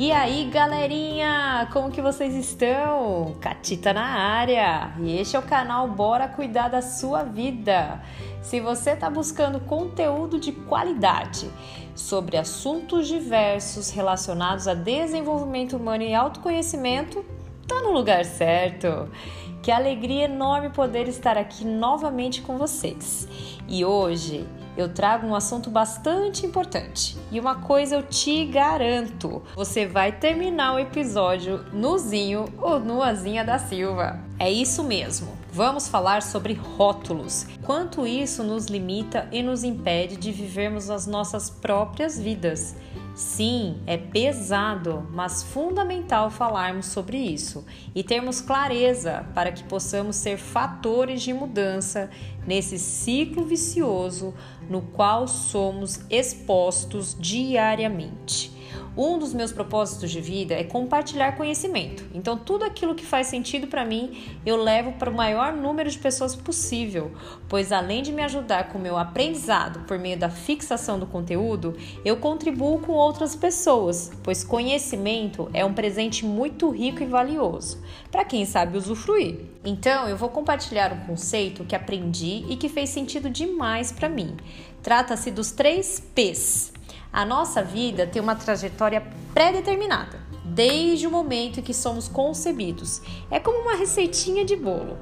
E aí, galerinha, como que vocês estão? Catita na área. E este é o canal Bora Cuidar da Sua Vida. Se você está buscando conteúdo de qualidade sobre assuntos diversos relacionados a desenvolvimento humano e autoconhecimento, tá no lugar certo. Que alegria enorme poder estar aqui novamente com vocês. E hoje eu trago um assunto bastante importante. E uma coisa eu te garanto: você vai terminar o episódio nozinho ou nuazinha da Silva. É isso mesmo. Vamos falar sobre rótulos. Quanto isso nos limita e nos impede de vivermos as nossas próprias vidas. Sim, é pesado, mas fundamental falarmos sobre isso e termos clareza para que possamos ser fatores de mudança nesse ciclo vicioso no qual somos expostos diariamente. Um dos meus propósitos de vida é compartilhar conhecimento. Então, tudo aquilo que faz sentido para mim, eu levo para o maior número de pessoas possível, pois além de me ajudar com o meu aprendizado por meio da fixação do conteúdo, eu contribuo com outras pessoas, pois conhecimento é um presente muito rico e valioso para quem sabe usufruir. Então, eu vou compartilhar um conceito que aprendi e que fez sentido demais para mim. Trata-se dos três P's a nossa vida tem uma trajetória pré-determinada, desde o momento em que somos concebidos. É como uma receitinha de bolo.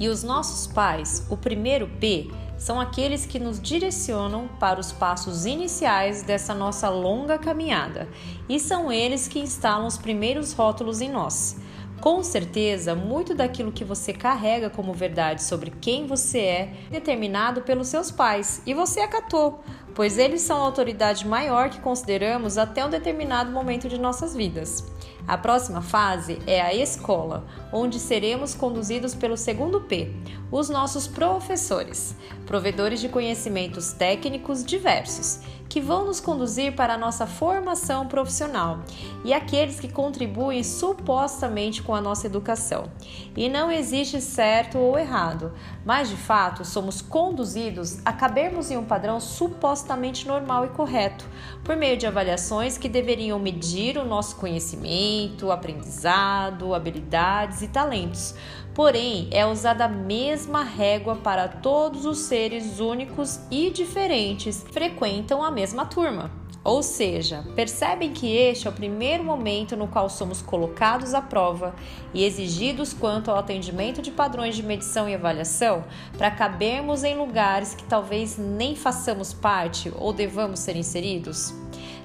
E os nossos pais, o primeiro P, são aqueles que nos direcionam para os passos iniciais dessa nossa longa caminhada, e são eles que instalam os primeiros rótulos em nós. Com certeza, muito daquilo que você carrega como verdade sobre quem você é é determinado pelos seus pais e você acatou, pois eles são a autoridade maior que consideramos até um determinado momento de nossas vidas. A próxima fase é a escola, onde seremos conduzidos pelo segundo P, os nossos professores, provedores de conhecimentos técnicos diversos, que vão nos conduzir para a nossa formação profissional e aqueles que contribuem supostamente com a nossa educação. E não existe certo ou errado, mas de fato somos conduzidos a cabermos em um padrão supostamente normal e correto, por meio de avaliações que deveriam medir o nosso conhecimento, aprendizado, habilidades e talentos. Porém, é usada a mesma régua para todos os seres únicos e diferentes frequentam a mesma turma. Ou seja, percebem que este é o primeiro momento no qual somos colocados à prova e exigidos quanto ao atendimento de padrões de medição e avaliação para cabermos em lugares que talvez nem façamos parte ou devamos ser inseridos?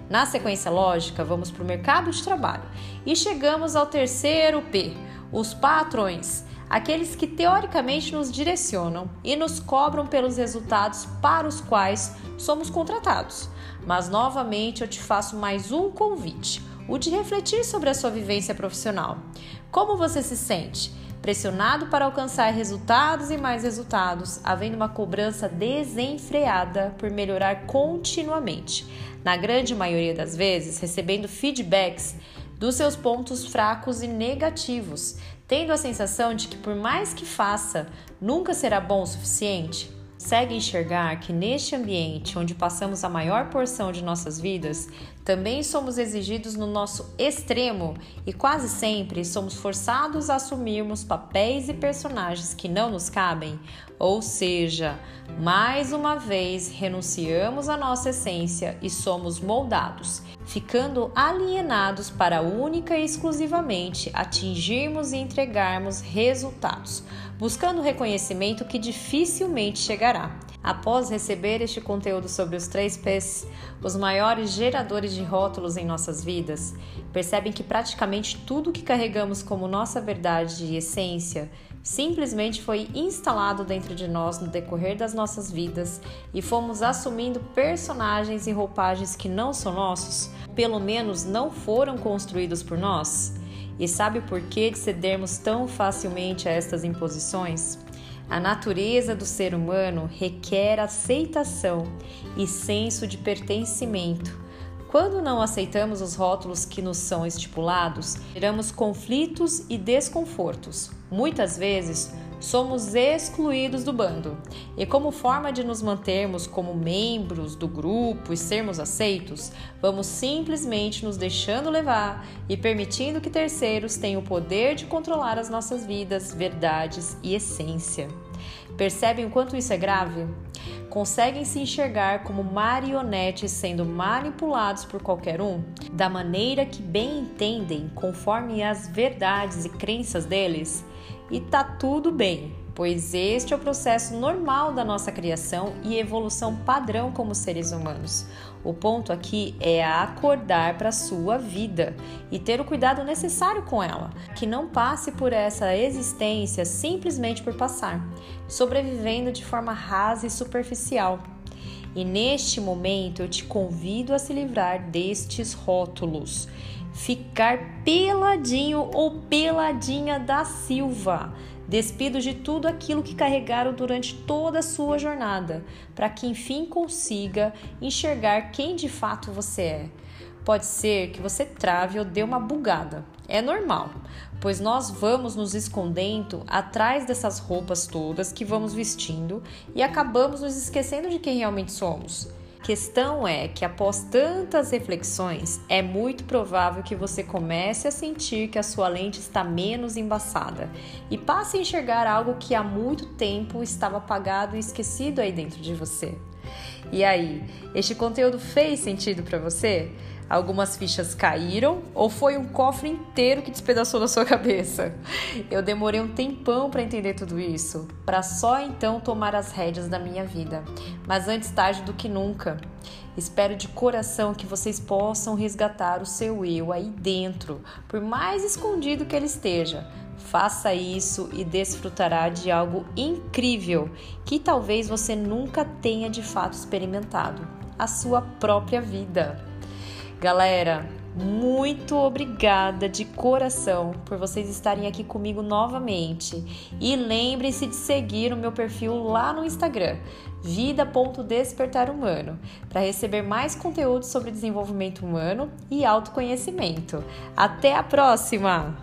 Na sequência lógica, vamos para o mercado de trabalho e chegamos ao terceiro P, os patrões, aqueles que teoricamente nos direcionam e nos cobram pelos resultados para os quais somos contratados. Mas novamente eu te faço mais um convite, o de refletir sobre a sua vivência profissional. Como você se sente? pressionado para alcançar resultados e mais resultados, havendo uma cobrança desenfreada por melhorar continuamente. Na grande maioria das vezes, recebendo feedbacks dos seus pontos fracos e negativos, tendo a sensação de que, por mais que faça, nunca será bom o suficiente. Segue enxergar que neste ambiente onde passamos a maior porção de nossas vidas, também somos exigidos no nosso extremo e quase sempre somos forçados a assumirmos papéis e personagens que não nos cabem, ou seja, mais uma vez renunciamos à nossa essência e somos moldados, ficando alienados para única e exclusivamente atingirmos e entregarmos resultados buscando reconhecimento que dificilmente chegará. Após receber este conteúdo sobre os três P's, os maiores geradores de rótulos em nossas vidas, percebem que praticamente tudo que carregamos como nossa verdade e essência simplesmente foi instalado dentro de nós no decorrer das nossas vidas e fomos assumindo personagens e roupagens que não são nossos, pelo menos não foram construídos por nós. E sabe por que cedermos tão facilmente a estas imposições? A natureza do ser humano requer aceitação e senso de pertencimento. Quando não aceitamos os rótulos que nos são estipulados, geramos conflitos e desconfortos. Muitas vezes somos excluídos do bando. E como forma de nos mantermos como membros do grupo e sermos aceitos, vamos simplesmente nos deixando levar e permitindo que terceiros tenham o poder de controlar as nossas vidas, verdades e essência. Percebem o quanto isso é grave? Conseguem se enxergar como marionetes sendo manipulados por qualquer um, da maneira que bem entendem, conforme as verdades e crenças deles? E tá tudo bem, pois este é o processo normal da nossa criação e evolução padrão como seres humanos. O ponto aqui é acordar para a sua vida e ter o cuidado necessário com ela, que não passe por essa existência simplesmente por passar, sobrevivendo de forma rasa e superficial. E neste momento eu te convido a se livrar destes rótulos. Ficar peladinho ou peladinha da Silva despidos de tudo aquilo que carregaram durante toda a sua jornada, para que enfim consiga enxergar quem de fato você é. Pode ser que você trave ou dê uma bugada. É normal, pois nós vamos nos escondendo atrás dessas roupas todas que vamos vestindo e acabamos nos esquecendo de quem realmente somos questão é que após tantas reflexões, é muito provável que você comece a sentir que a sua lente está menos embaçada e passe a enxergar algo que há muito tempo estava apagado e esquecido aí dentro de você. E aí, este conteúdo fez sentido para você? Algumas fichas caíram ou foi um cofre inteiro que despedaçou da sua cabeça? Eu demorei um tempão para entender tudo isso, para só então tomar as rédeas da minha vida. Mas antes tarde do que nunca. Espero de coração que vocês possam resgatar o seu eu aí dentro, por mais escondido que ele esteja. Faça isso e desfrutará de algo incrível que talvez você nunca tenha de fato experimentado: a sua própria vida. Galera, muito obrigada de coração por vocês estarem aqui comigo novamente. E lembre-se de seguir o meu perfil lá no Instagram, vida.despertarhumano, para receber mais conteúdo sobre desenvolvimento humano e autoconhecimento. Até a próxima!